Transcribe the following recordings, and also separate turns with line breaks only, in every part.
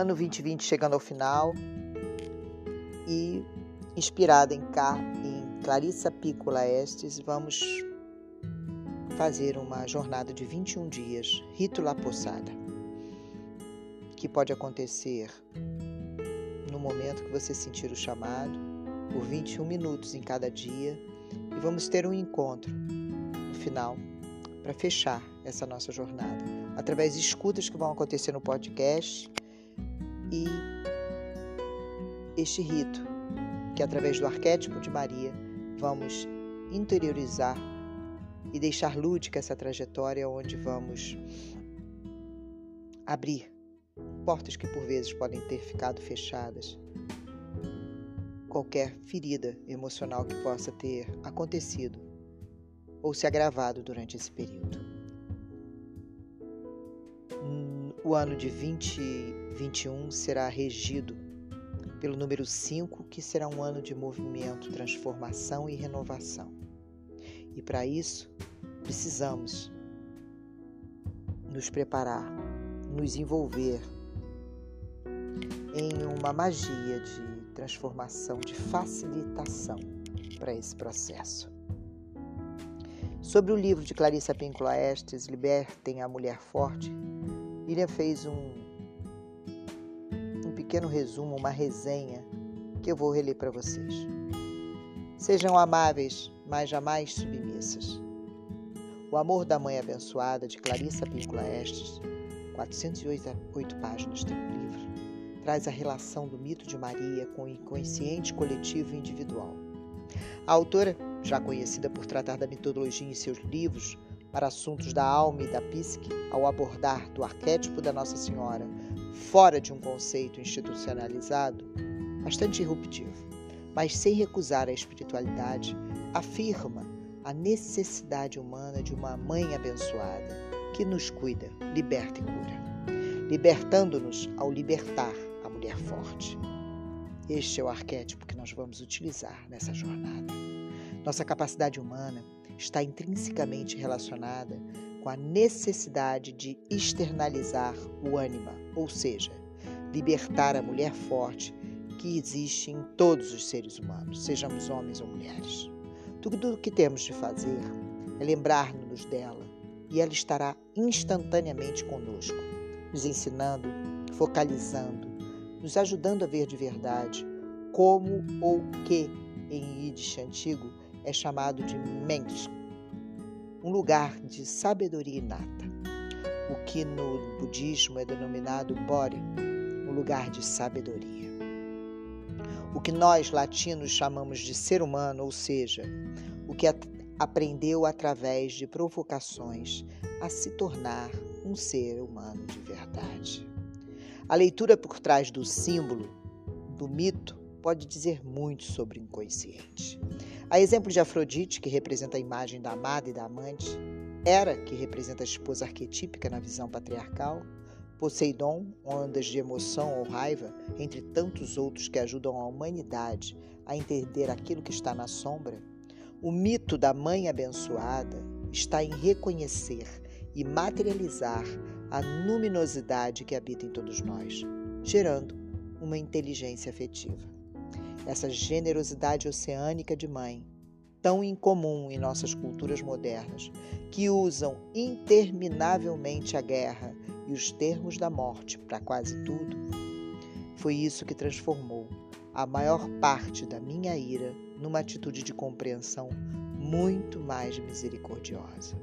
Ano 2020 chegando ao final e inspirada em, Car em Clarissa Piccola Estes, vamos fazer uma jornada de 21 dias, Rito La Poçada, que pode acontecer no momento que você sentir o chamado, por 21 minutos em cada dia, e vamos ter um encontro no final para fechar essa nossa jornada, através de escutas que vão acontecer no podcast e este rito, que através do arquétipo de Maria vamos interiorizar e deixar lúdica essa trajetória onde vamos abrir portas que por vezes podem ter ficado fechadas. Qualquer ferida emocional que possa ter acontecido ou se agravado durante esse período. Hum, o ano de 2021 será regido pelo número 5, que será um ano de movimento, transformação e renovação. E para isso, precisamos nos preparar, nos envolver em uma magia de transformação, de facilitação para esse processo. Sobre o livro de Clarissa Pinkola Estes, Libertem a Mulher Forte, Lilian fez um pequeno resumo, uma resenha que eu vou reler para vocês. Sejam amáveis, mas jamais submissas. O Amor da Mãe Abençoada, de Clarissa Píncula Estes, 408 páginas do livro, traz a relação do mito de Maria com o inconsciente coletivo e individual. A autora, já conhecida por tratar da mitologia em seus livros para assuntos da alma e da psique, ao abordar do arquétipo da Nossa Senhora fora de um conceito institucionalizado, bastante irruptivo, mas sem recusar a espiritualidade, afirma a necessidade humana de uma mãe abençoada que nos cuida, liberta e cura, libertando-nos ao libertar a mulher forte. Este é o arquétipo que nós vamos utilizar nessa jornada. Nossa capacidade humana está intrinsecamente relacionada com a necessidade de externalizar o ânima, ou seja, libertar a mulher forte que existe em todos os seres humanos, sejamos homens ou mulheres. Tudo o que temos de fazer é lembrar-nos dela e ela estará instantaneamente conosco, nos ensinando, focalizando, nos ajudando a ver de verdade como ou que em Yiddish antigo é chamado de Mensch, um lugar de sabedoria inata, o que no budismo é denominado Bori, um lugar de sabedoria o que nós latinos chamamos de ser humano, ou seja, o que aprendeu através de provocações a se tornar um ser humano de verdade. A leitura por trás do símbolo, do mito, pode dizer muito sobre o inconsciente. A exemplo de Afrodite, que representa a imagem da amada e da amante, Hera, que representa a esposa arquetípica na visão patriarcal, Poseidon, ondas de emoção ou raiva, entre tantos outros que ajudam a humanidade a entender aquilo que está na sombra, o mito da mãe abençoada está em reconhecer e materializar a luminosidade que habita em todos nós, gerando uma inteligência afetiva. Essa generosidade oceânica de mãe, tão incomum em nossas culturas modernas, que usam interminavelmente a guerra e os termos da morte para quase tudo, foi isso que transformou a maior parte da minha ira numa atitude de compreensão muito mais misericordiosa.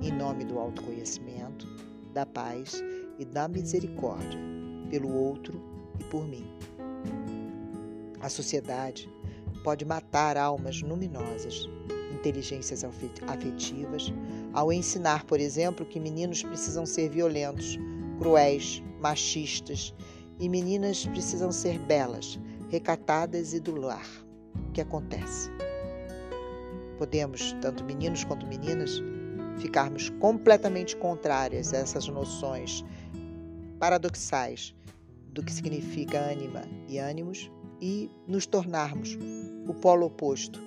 Em nome do autoconhecimento, da paz e da misericórdia pelo outro e por mim. A sociedade pode matar almas luminosas inteligências afetivas, ao ensinar, por exemplo, que meninos precisam ser violentos, cruéis, machistas e meninas precisam ser belas, recatadas e do lar. O que acontece? Podemos, tanto meninos quanto meninas, ficarmos completamente contrárias a essas noções paradoxais do que significa ânima e ânimos e nos tornarmos o polo oposto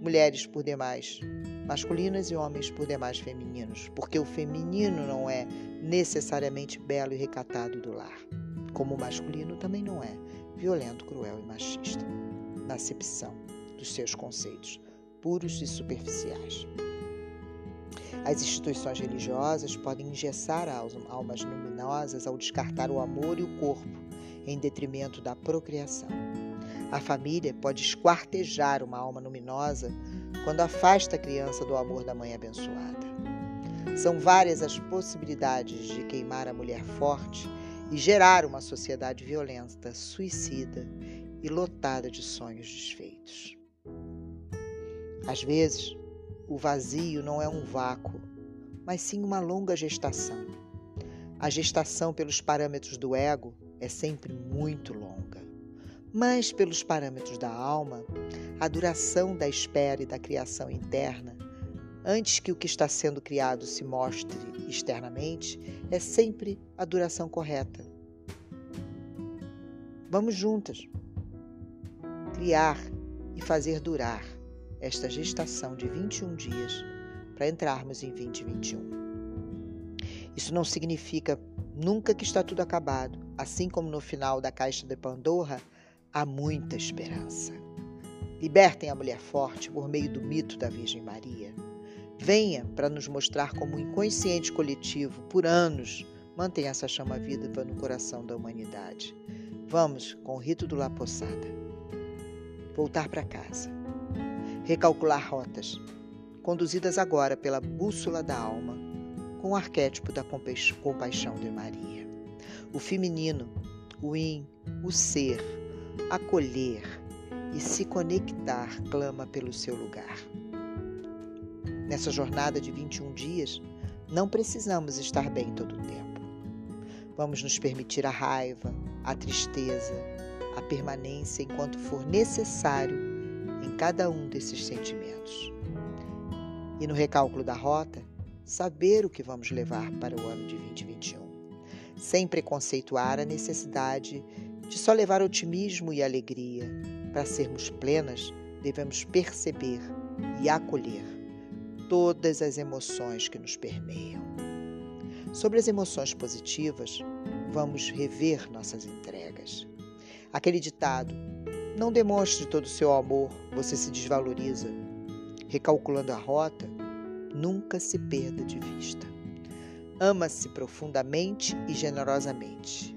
mulheres por demais masculinas e homens por demais femininos, porque o feminino não é necessariamente belo e recatado do lar. como o masculino também não é violento, cruel e machista, na acepção dos seus conceitos puros e superficiais. As instituições religiosas podem engessar almas luminosas ao descartar o amor e o corpo em detrimento da procriação. A família pode esquartejar uma alma luminosa quando afasta a criança do amor da mãe abençoada. São várias as possibilidades de queimar a mulher forte e gerar uma sociedade violenta, suicida e lotada de sonhos desfeitos. Às vezes, o vazio não é um vácuo, mas sim uma longa gestação. A gestação, pelos parâmetros do ego, é sempre muito longa. Mas, pelos parâmetros da alma, a duração da espera e da criação interna, antes que o que está sendo criado se mostre externamente, é sempre a duração correta. Vamos juntas criar e fazer durar esta gestação de 21 dias para entrarmos em 2021. Isso não significa nunca que está tudo acabado, assim como no final da caixa de Pandora há muita esperança. Libertem a mulher forte por meio do mito da Virgem Maria. Venha para nos mostrar como o inconsciente coletivo, por anos, mantém essa chama viva no coração da humanidade. Vamos com o rito do La Poçada. Voltar para casa recalcular rotas, conduzidas agora pela bússola da alma, com o arquétipo da compaixão de Maria. O feminino, o in, o ser, acolher e se conectar clama pelo seu lugar. Nessa jornada de 21 dias, não precisamos estar bem todo o tempo. Vamos nos permitir a raiva, a tristeza, a permanência enquanto for necessário em cada um desses sentimentos. E no recálculo da rota, saber o que vamos levar para o ano de 2021, sem preconceituar a necessidade de só levar otimismo e alegria. Para sermos plenas, devemos perceber e acolher todas as emoções que nos permeiam. Sobre as emoções positivas, vamos rever nossas entregas. Aquele ditado: não demonstre todo o seu amor, você se desvaloriza. Recalculando a rota, nunca se perda de vista. Ama-se profundamente e generosamente.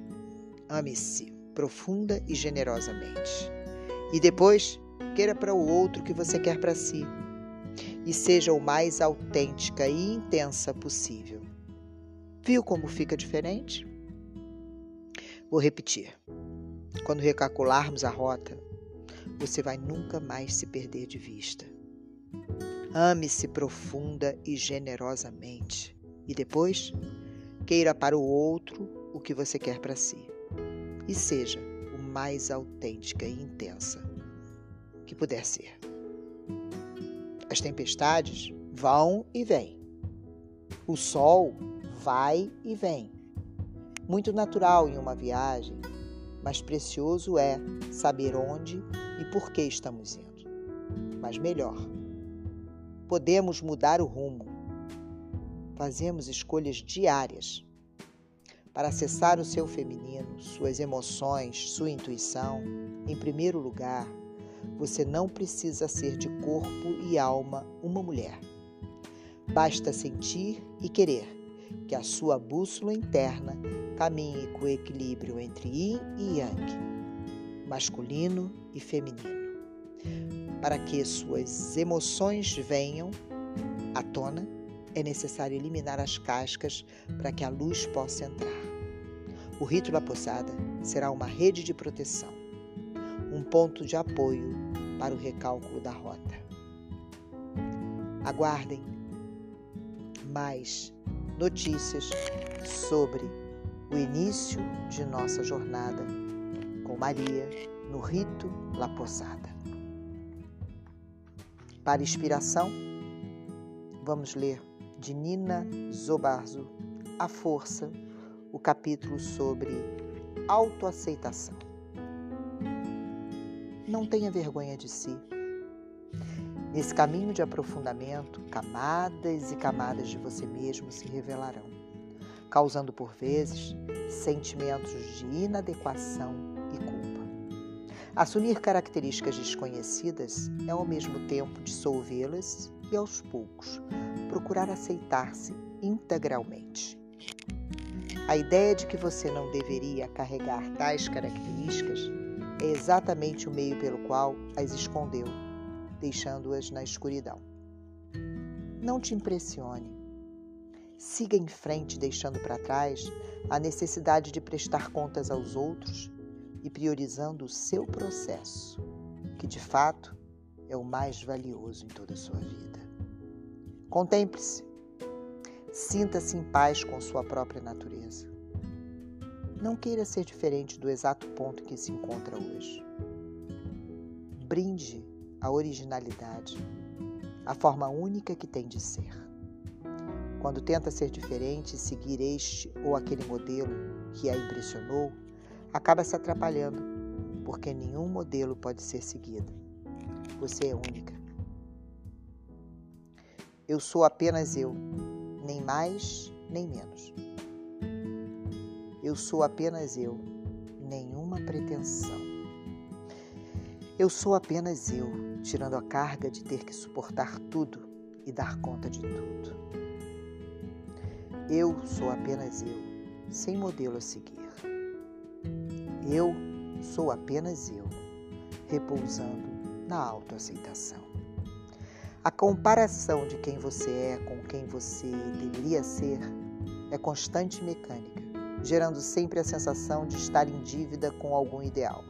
Ame-se profunda e generosamente. E depois, queira para o outro o que você quer para si. E seja o mais autêntica e intensa possível. Viu como fica diferente? Vou repetir. Quando recalcularmos a rota, você vai nunca mais se perder de vista. Ame-se profunda e generosamente. E depois, queira para o outro o que você quer para si. E seja o mais autêntica e intensa que puder ser. As tempestades vão e vêm. O sol vai e vem. Muito natural em uma viagem, mas precioso é saber onde e por que estamos indo. Mas melhor, podemos mudar o rumo. Fazemos escolhas diárias para acessar o seu feminino, suas emoções, sua intuição. Em primeiro lugar, você não precisa ser de corpo e alma uma mulher. Basta sentir e querer que a sua bússola interna caminhe com equilíbrio entre yin e yang, masculino e feminino. Para que suas emoções venham à tona, é necessário eliminar as cascas para que a luz possa entrar. O rito da posada será uma rede de proteção, um ponto de apoio para o recálculo da rota. Aguardem mais notícias sobre o início de nossa jornada com Maria no rito La Posada. Para inspiração, vamos ler de Nina Zobarzo A Força, o capítulo sobre autoaceitação. Não tenha vergonha de si. Nesse caminho de aprofundamento, camadas e camadas de você mesmo se revelarão causando por vezes sentimentos de inadequação e culpa. Assumir características desconhecidas é ao mesmo tempo dissolvê-las e aos poucos procurar aceitar-se integralmente. A ideia de que você não deveria carregar tais características é exatamente o meio pelo qual as escondeu, deixando-as na escuridão. Não te impressione. Siga em frente, deixando para trás a necessidade de prestar contas aos outros e priorizando o seu processo, que de fato é o mais valioso em toda a sua vida. Contemple-se. Sinta-se em paz com sua própria natureza. Não queira ser diferente do exato ponto que se encontra hoje. Brinde a originalidade, a forma única que tem de ser. Quando tenta ser diferente e seguir este ou aquele modelo que a impressionou, acaba se atrapalhando, porque nenhum modelo pode ser seguido. Você é única. Eu sou apenas eu, nem mais nem menos. Eu sou apenas eu, nenhuma pretensão. Eu sou apenas eu, tirando a carga de ter que suportar tudo e dar conta de tudo. Eu sou apenas eu, sem modelo a seguir. Eu sou apenas eu, repousando na autoaceitação. A comparação de quem você é com quem você deveria ser é constante e mecânica, gerando sempre a sensação de estar em dívida com algum ideal.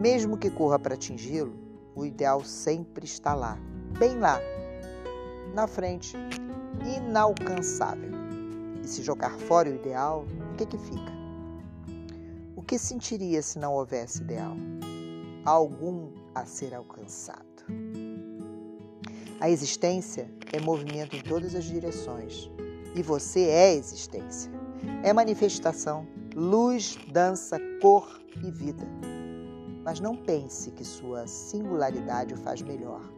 Mesmo que corra para atingi-lo, o ideal sempre está lá, bem lá, na frente, inalcançável. E se jogar fora o ideal, o que, que fica? Que sentiria se não houvesse ideal? Algum a ser alcançado. A existência é movimento em todas as direções. E você é existência. É manifestação, luz, dança, cor e vida. Mas não pense que sua singularidade o faz melhor.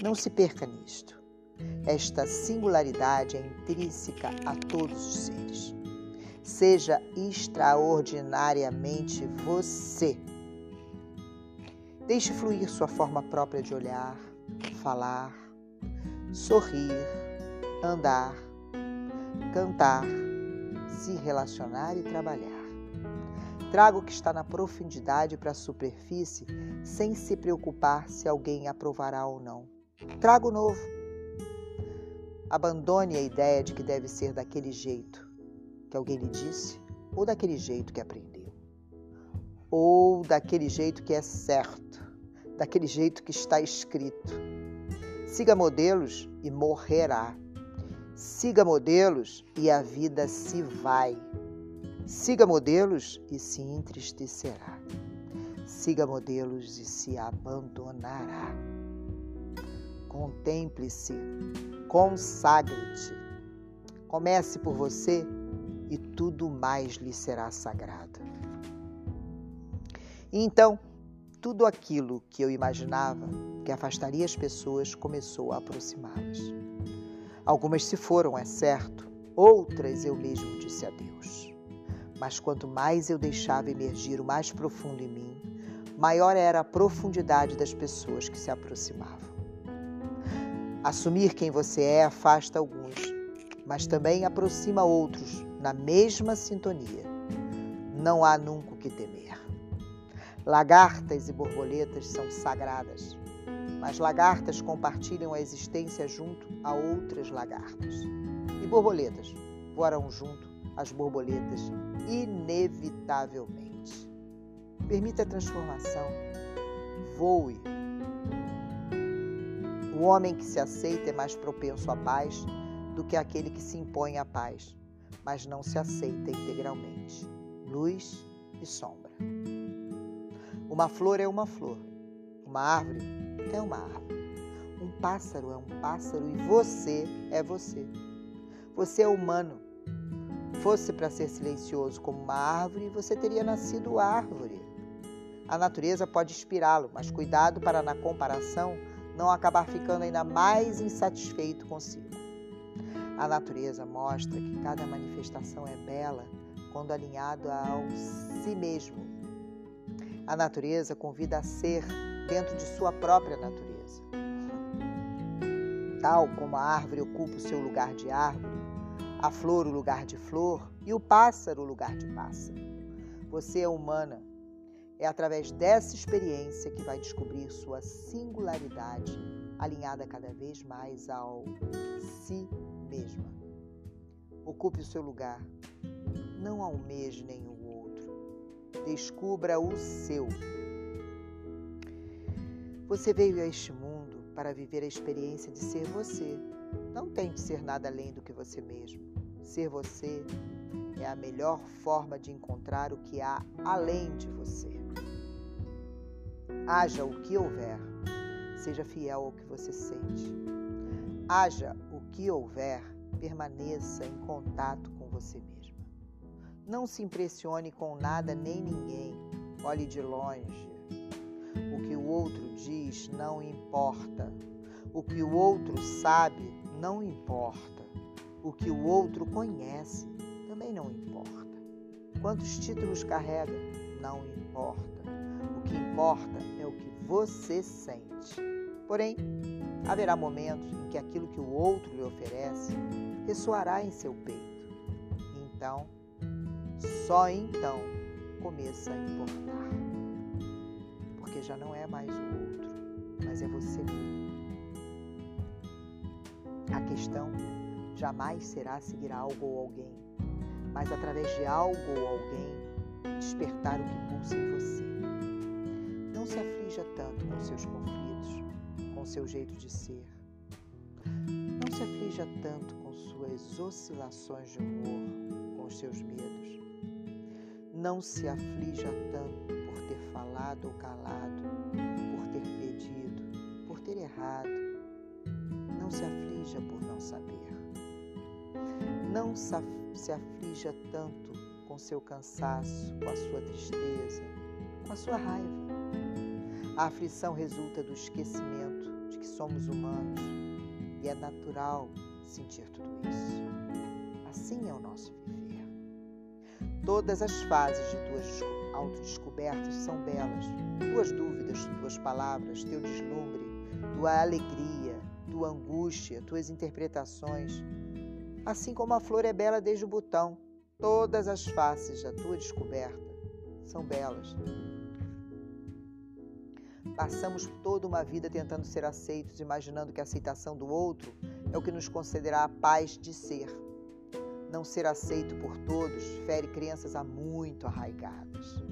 Não se perca nisto. Esta singularidade é intrínseca a todos os seres. Seja extraordinariamente você. Deixe fluir sua forma própria de olhar, falar, sorrir, andar, cantar, se relacionar e trabalhar. Traga o que está na profundidade para a superfície sem se preocupar se alguém aprovará ou não. Traga o novo. Abandone a ideia de que deve ser daquele jeito que alguém lhe disse ou daquele jeito que aprendeu. Ou daquele jeito que é certo, daquele jeito que está escrito Siga modelos e morrerá. Siga modelos e a vida se vai. Siga modelos e se entristecerá. Siga modelos e se abandonará. Contemple-se, consagre-te. Comece por você e tudo mais lhe será sagrado. então, tudo aquilo que eu imaginava que afastaria as pessoas começou a aproximá-las. Algumas se foram, é certo, outras eu mesmo disse adeus. Mas quanto mais eu deixava emergir o mais profundo em mim, maior era a profundidade das pessoas que se aproximavam. Assumir quem você é afasta alguns, mas também aproxima outros na mesma sintonia. Não há nunca o que temer. Lagartas e borboletas são sagradas mas lagartas compartilham a existência junto a outras lagartas. E borboletas voarão junto às borboletas, inevitavelmente. Permita a transformação. Voe. O homem que se aceita é mais propenso à paz do que aquele que se impõe à paz, mas não se aceita integralmente. Luz e sombra. Uma flor é uma flor, uma árvore é uma árvore. Um pássaro é um pássaro e você é você. Você é humano. Fosse para ser silencioso como uma árvore, você teria nascido árvore. A natureza pode inspirá-lo, mas cuidado para, na comparação, não acabar ficando ainda mais insatisfeito consigo. A natureza mostra que cada manifestação é bela quando alinhado ao si mesmo. A natureza convida a ser dentro de sua própria natureza. Tal como a árvore ocupa o seu lugar de árvore, a flor o lugar de flor e o pássaro o lugar de pássaro. Você é humana. É através dessa experiência que vai descobrir sua singularidade, alinhada cada vez mais ao si mesma. Ocupe o seu lugar. Não almeje nenhum outro. Descubra o seu. Você veio a este mundo para viver a experiência de ser você. Não tente ser nada além do que você mesmo. Ser você é a melhor forma de encontrar o que há além de você. Haja o que houver, seja fiel ao que você sente. Haja que houver, permaneça em contato com você mesma. Não se impressione com nada nem ninguém. Olhe de longe. O que o outro diz não importa. O que o outro sabe não importa. O que o outro conhece também não importa. Quantos títulos carrega? Não importa. O que importa é o que você sente. Porém, haverá momentos em que aquilo que o outro lhe oferece ressoará em seu peito. Então, só então começa a importar. Porque já não é mais o outro, mas é você mesmo. A questão jamais será seguir algo ou alguém mas através de algo ou alguém despertar o que pulsa em você. Não se aflija tanto com seus conflitos, com seu jeito de ser. Não se aflija tanto com suas oscilações de humor, com os seus medos. Não se aflija tanto por ter falado ou calado, por ter pedido, por ter errado. Não se aflija por não saber. Não se aflija tanto com seu cansaço, com a sua tristeza, com a sua raiva. A aflição resulta do esquecimento somos humanos e é natural sentir tudo isso. Assim é o nosso viver. Todas as fases de tuas autodescobertas são belas. Tuas dúvidas, tuas palavras, teu deslumbre, tua alegria, tua angústia, tuas interpretações Assim como a flor é bela desde o botão, todas as faces da tua descoberta são belas. Passamos toda uma vida tentando ser aceitos, imaginando que a aceitação do outro é o que nos concederá a paz de ser. Não ser aceito por todos fere crenças há muito arraigadas.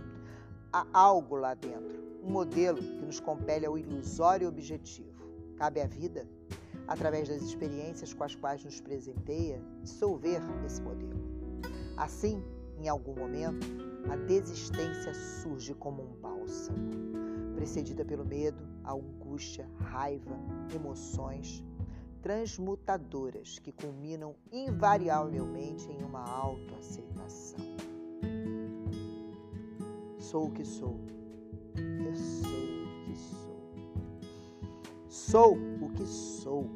Há algo lá dentro, um modelo que nos compele ao ilusório objetivo. Cabe à vida através das experiências com as quais nos presenteia, dissolver esse modelo. Assim, em algum momento, a desistência surge como um bálsamo, precedida pelo medo, a angústia, raiva, emoções transmutadoras que culminam invariavelmente em uma autoaceitação. Sou o que sou. Eu sou o que sou. Sou o que sou.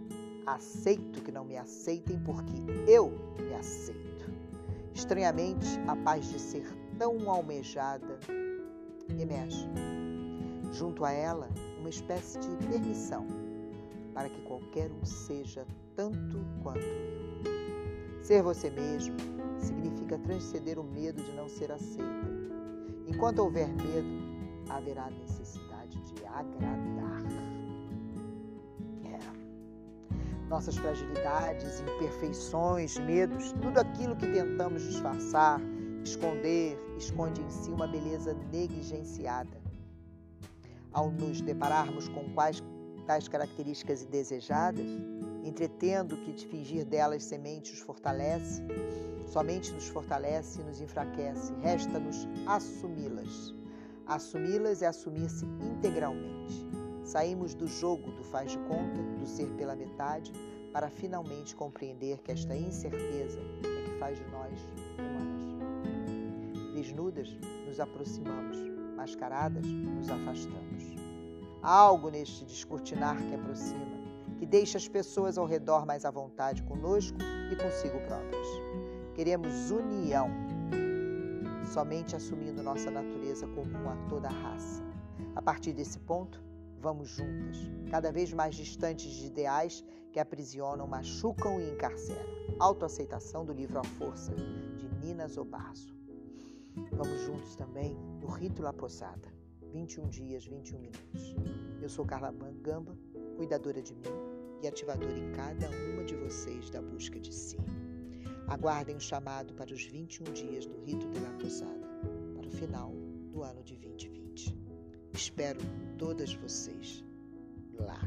Aceito que não me aceitem porque eu me aceito. Estranhamente, a paz de ser tão almejada emerge. Junto a ela, uma espécie de permissão para que qualquer um seja tanto quanto eu. Ser você mesmo significa transcender o medo de não ser aceita. Enquanto houver medo, haverá necessidade de agradar. nossas fragilidades, imperfeições, medos, tudo aquilo que tentamos disfarçar, esconder, esconde em si uma beleza negligenciada. Ao nos depararmos com quais tais características indesejadas, entretendo que de fingir delas semente os fortalece, somente nos fortalece e nos enfraquece, resta-nos assumi-las. Assumi-las é assumir-se integralmente. Saímos do jogo do faz de conta, do ser pela metade, para finalmente compreender que esta incerteza é que faz de nós humanas. Desnudas, nos aproximamos, mascaradas, nos afastamos. Há algo neste descortinar que aproxima, que deixe as pessoas ao redor mais à vontade conosco e consigo próprios. Queremos união, somente assumindo nossa natureza comum a toda a raça. A partir desse ponto, vamos juntas, cada vez mais distantes de ideais que aprisionam, machucam e encarceram. Autoaceitação do livro A Força, de Nina Zobasso. Vamos juntos também no Rito La Posada, 21 dias, 21 minutos. Eu sou Carla Gamba, cuidadora de mim e ativadora em cada uma de vocês da busca de si. Aguardem o chamado para os 21 dias do Rito de La Posada, para o final do ano de 2020. Espero todas vocês lá.